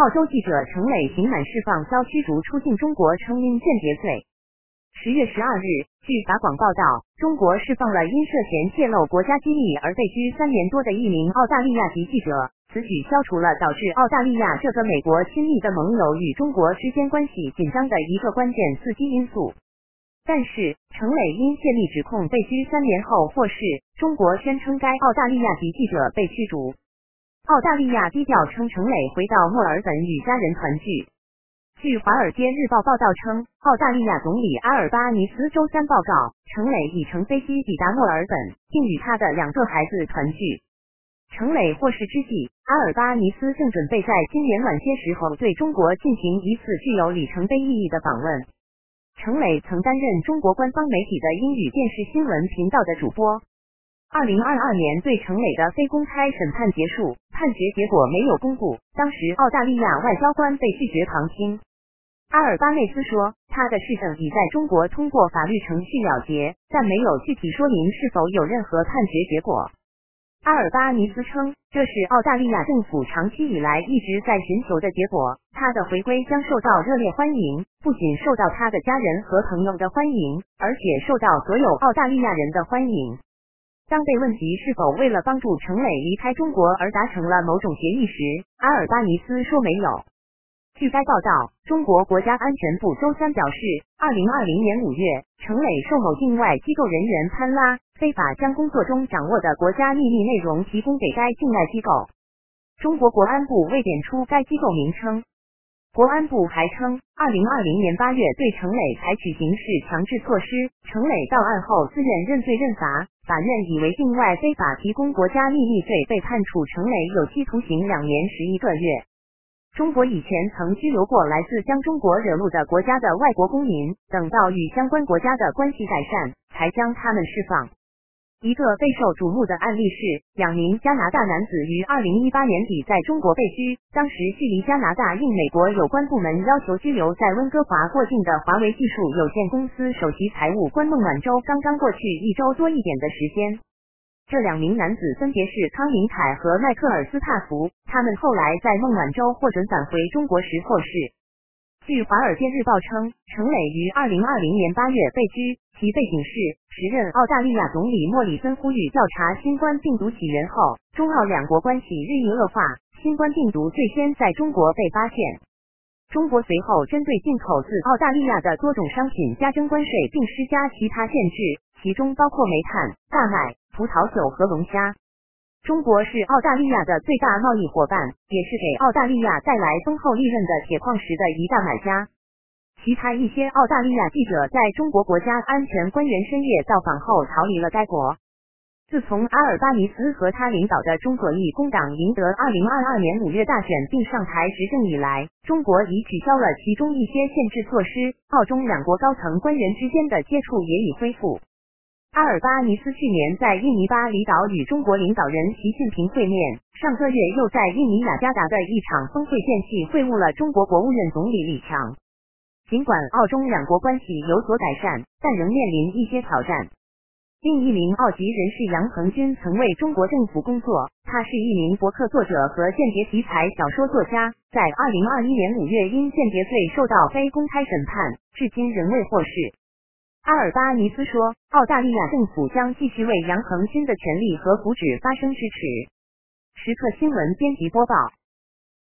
澳洲记者程磊刑满释放遭驱逐出境中国，称因间谍罪。十月十二日，据法广报道，中国释放了因涉嫌泄露国家机密而被拘三年多的一名澳大利亚籍记者。此举消除了导致澳大利亚这个美国亲密的盟友与中国之间关系紧张的一个关键刺激因素。但是，程磊因泄密指控被拘三年后获释，中国宣称该澳大利亚籍记者被驱逐。澳大利亚低调称程磊回到墨尔本与家人团聚。据《华尔街日报》报道称，澳大利亚总理阿尔巴尼斯周三报告，程磊已乘飞机抵达墨尔本，并与他的两个孩子团聚。程磊获释之际，阿尔巴尼斯正准备在今年晚些时候对中国进行一次具有里程碑意义的访问。程磊曾担任中国官方媒体的英语电视新闻频道的主播。二零二二年对程磊的非公开审判结束，判决结果没有公布。当时澳大利亚外交官被拒绝旁听。阿尔巴内斯说，他的事情已在中国通过法律程序了结，但没有具体说明是否有任何判决结果。阿尔巴尼斯称，这是澳大利亚政府长期以来一直在寻求的结果。他的回归将受到热烈欢迎，不仅受到他的家人和朋友的欢迎，而且受到所有澳大利亚人的欢迎。当被问及是否为了帮助程磊离开中国而达成了某种协议时，阿尔巴尼斯说没有。据该报道，中国国家安全部周三表示，二零二零年五月，程磊受某境外机构人员潘拉，非法将工作中掌握的国家秘密内容提供给该境外机构。中国国安部未点出该机构名称。国安部还称，二零二零年八月对程磊采取刑事强制措施，程磊到案后自愿认罪认罚，法院以为境外非法提供国家秘密罪被判处程磊有期徒刑两年十一个月。中国以前曾拘留过来自将中国惹怒的国家的外国公民，等到与相关国家的关系改善，才将他们释放。一个备受瞩目的案例是，两名加拿大男子于二零一八年底在中国被拘，当时距离加拿大应美国有关部门要求拘留在温哥华过境的华为技术有限公司首席财务官孟晚舟刚刚过去一周多一点的时间。这两名男子分别是康明凯和迈克尔斯帕福，他们后来在孟晚舟获准返回中国时获释。据《华尔街日报》称，程磊于二零二零年八月被拘，其背景是时任澳大利亚总理莫里森呼吁调查新冠病毒起源后，中澳两国关系日益恶化，新冠病毒最先在中国被发现。中国随后针对进口自澳大利亚的多种商品加征关税，并施加其他限制，其中包括煤炭、大麦。葡萄酒和龙虾，中国是澳大利亚的最大贸易伙伴，也是给澳大利亚带来丰厚利润的铁矿石的一大买家。其他一些澳大利亚记者在中国国家安全官员深夜到访后逃离了该国。自从阿尔巴尼斯和他领导的中左翼工党赢得二零二二年五月大选并上台执政以来，中国已取消了其中一些限制措施，澳中两国高层官员之间的接触也已恢复。阿尔巴尼斯去年在印尼巴厘岛与中国领导人习近平会面，上个月又在印尼雅加达的一场峰会间隙会晤了中国国务院总理李强。尽管澳中两国关系有所改善，但仍面临一些挑战。另一名澳籍人士杨恒军曾为中国政府工作，他是一名博客作者和间谍题材小说作家，在二零二一年五月因间谍罪受到非公开审判，至今仍未获释。阿尔巴尼斯说，澳大利亚政府将继续为杨恒新的权利和福祉发声支持。时刻新闻编辑播报。